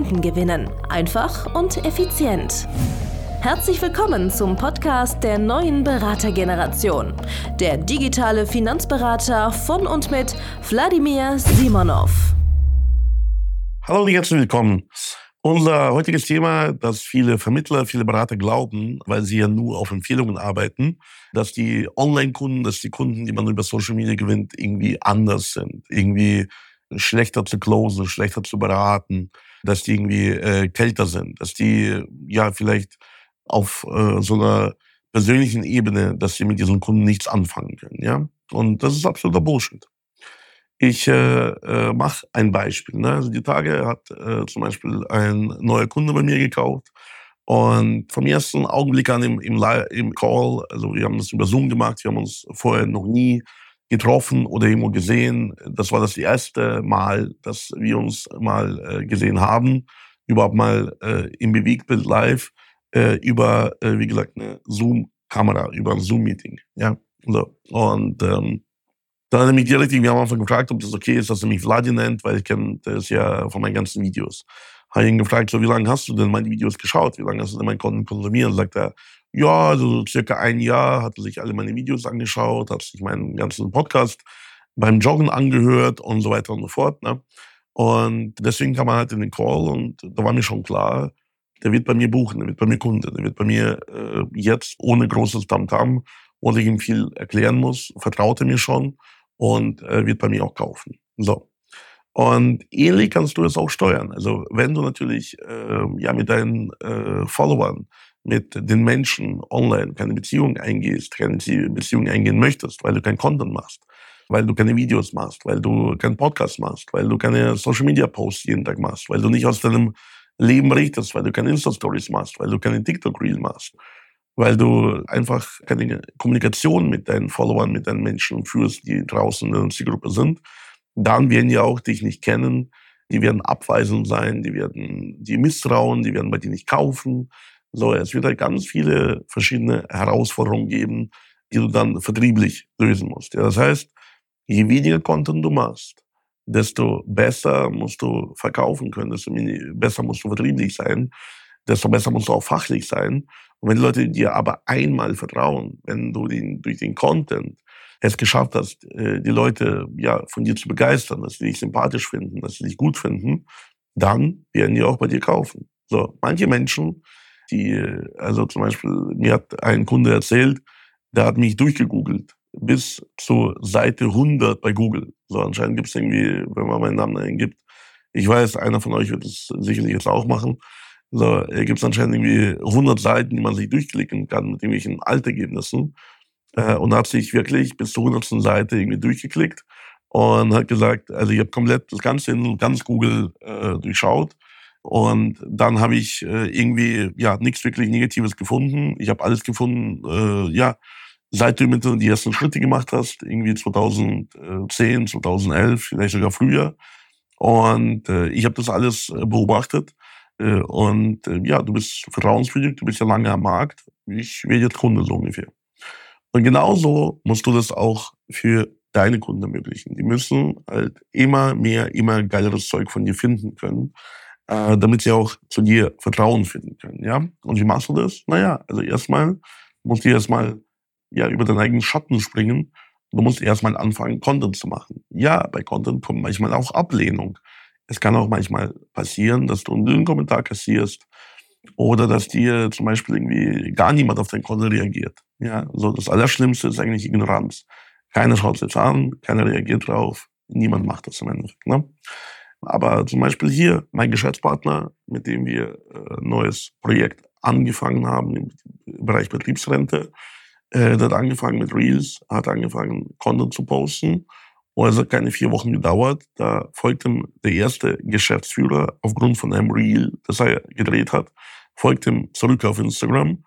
Kunden gewinnen. Einfach und effizient. Herzlich willkommen zum Podcast der neuen Beratergeneration. Der digitale Finanzberater von und mit Wladimir Simonov. Hallo und herzlich willkommen. Unser heutiges Thema, dass viele Vermittler, viele Berater glauben, weil sie ja nur auf Empfehlungen arbeiten, dass die Online-Kunden, dass die Kunden, die man über Social Media gewinnt, irgendwie anders sind, irgendwie schlechter zu closen, schlechter zu beraten, dass die irgendwie äh, kälter sind, dass die ja vielleicht auf äh, so einer persönlichen Ebene, dass sie mit diesen Kunden nichts anfangen können. Ja, und das ist absoluter Bullshit. Ich äh, äh, mache ein Beispiel. Ne? Also die Tage hat äh, zum Beispiel ein neuer Kunde bei mir gekauft und vom ersten Augenblick an im, im, im Call, also wir haben das über Zoom gemacht, wir haben uns vorher noch nie getroffen oder irgendwo gesehen. Das war das erste Mal, dass wir uns mal äh, gesehen haben, überhaupt mal äh, im Bewegtbild live äh, über, äh, wie gesagt, eine Zoom-Kamera, über ein Zoom-Meeting. Ja, so. Und ähm, dann hat er mich direkt irgendwie am Anfang gefragt, ob das okay ist, dass er mich Vladi nennt, weil ich kenne das ja von meinen ganzen Videos. Habe ihn gefragt, so wie lange hast du denn meine Videos geschaut? Wie lange hast du denn mein Content konsumiert? Sagt er, ja, also circa ein Jahr hat er sich alle meine Videos angeschaut, hat sich meinen ganzen Podcast beim Joggen angehört und so weiter und so fort. Ne? Und deswegen kam er halt in den Call und da war mir schon klar, der wird bei mir buchen, der wird bei mir Kunde, der wird bei mir äh, jetzt ohne großes Tamtam, ohne ich ihm viel erklären muss, vertraut er mir schon und äh, wird bei mir auch kaufen. So. Und ähnlich kannst du es auch steuern. Also wenn du natürlich äh, ja mit deinen äh, Followern mit den Menschen online keine Beziehung eingehst, keine Beziehung eingehen möchtest, weil du kein Content machst, weil du keine Videos machst, weil du keinen Podcast machst, weil du keine Social Media Posts jeden Tag machst, weil du nicht aus deinem Leben berichtest, weil du keine Insta Stories machst, weil du keine TikTok Reel machst, weil du einfach keine Kommunikation mit deinen Followern, mit deinen Menschen führst, die draußen in der Zielgruppe sind, dann werden die auch dich nicht kennen, die werden abweisend sein, die werden die misstrauen, die werden bei dir nicht kaufen, so, es wird halt ganz viele verschiedene Herausforderungen geben, die du dann vertrieblich lösen musst. Ja, das heißt, je weniger Content du machst, desto besser musst du verkaufen können, desto besser musst du vertrieblich sein, desto besser musst du auch fachlich sein. Und wenn die Leute dir aber einmal vertrauen, wenn du den, durch den Content es geschafft hast, äh, die Leute ja von dir zu begeistern, dass sie dich sympathisch finden, dass sie dich gut finden, dann werden die auch bei dir kaufen. So, manche Menschen die, also zum Beispiel, mir hat ein Kunde erzählt, der hat mich durchgegoogelt bis zur Seite 100 bei Google. So anscheinend gibt es irgendwie, wenn man meinen Namen eingibt, ich weiß, einer von euch wird es sicherlich jetzt auch machen. So, gibt es anscheinend irgendwie 100 Seiten, die man sich durchklicken kann mit irgendwelchen Altergebnissen. Äh, und hat sich wirklich bis zur 100. Seite irgendwie durchgeklickt und hat gesagt, also ich habe komplett das Ganze in ganz Google äh, durchschaut und dann habe ich äh, irgendwie ja nichts wirklich Negatives gefunden. Ich habe alles gefunden, äh, ja, seit du mit die ersten Schritte gemacht hast, irgendwie 2010, 2011, vielleicht sogar früher. Und äh, ich habe das alles äh, beobachtet. Äh, und äh, ja, du bist vertrauenswürdig, du bist ja lange am Markt. Ich werde jetzt Kunde so ungefähr. Und genauso musst du das auch für deine Kunden ermöglichen. Die müssen halt immer mehr, immer geileres Zeug von dir finden können äh, damit sie auch zu dir Vertrauen finden können. Ja? Und wie machst du das? Naja, also erstmal musst du erstmal ja, über deinen eigenen Schatten springen. Du musst erstmal anfangen, Content zu machen. Ja, bei Content kommt manchmal auch Ablehnung. Es kann auch manchmal passieren, dass du einen Kommentar kassierst oder dass dir zum Beispiel irgendwie gar niemand auf dein Content reagiert. Ja, so das Allerschlimmste ist eigentlich Ignoranz. Keiner schaut jetzt an, keiner reagiert drauf, niemand macht das im Endeffekt. Ne? Aber zum Beispiel hier, mein Geschäftspartner, mit dem wir ein äh, neues Projekt angefangen haben im Bereich Betriebsrente, äh, der hat angefangen mit Reels, hat angefangen, Content zu posten. Und es hat keine vier Wochen gedauert. Da folgte ihm der erste Geschäftsführer aufgrund von einem Reel, das er gedreht hat, folgte ihm zurück auf Instagram.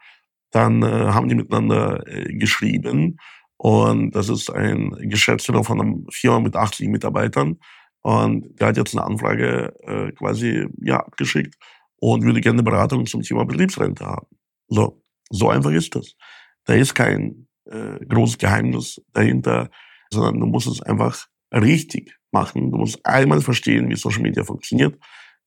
Dann äh, haben die miteinander äh, geschrieben. Und das ist ein Geschäftsführer von einer Firma mit 80 Mitarbeitern. Und der hat jetzt eine Anfrage äh, quasi ja, abgeschickt und würde gerne eine Beratung zum Thema Betriebsrente haben. So, so einfach ist das. Da ist kein äh, großes Geheimnis dahinter, sondern du musst es einfach richtig machen. Du musst einmal verstehen, wie Social Media funktioniert.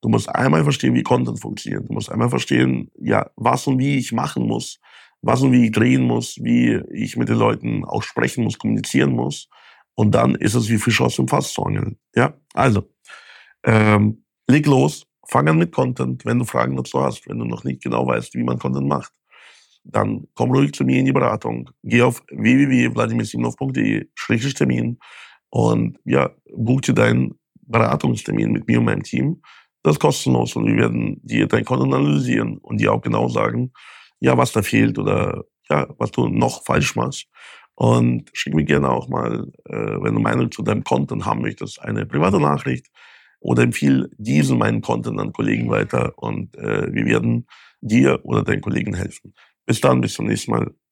Du musst einmal verstehen, wie Content funktioniert. Du musst einmal verstehen, ja, was und wie ich machen muss, was und wie ich drehen muss, wie ich mit den Leuten auch sprechen muss, kommunizieren muss. Und dann ist es wie Fisch aus dem Fass zu angeln. Ja, also, ähm, leg los, fang an mit Content, wenn du Fragen dazu hast, wenn du noch nicht genau weißt, wie man Content macht. Dann komm ruhig zu mir in die Beratung. Geh auf www.vladimirsimnov.de-termin und ja, buch dir deinen Beratungstermin mit mir und meinem Team. Das ist kostenlos und wir werden dir dein Content analysieren und dir auch genau sagen, ja, was da fehlt oder ja, was du noch falsch machst. Und schick mir gerne auch mal, äh, wenn du Meinung zu deinem Content haben möchtest, eine private Nachricht oder empfiehl diesen meinen Content an Kollegen weiter und äh, wir werden dir oder deinen Kollegen helfen. Bis dann, bis zum nächsten Mal.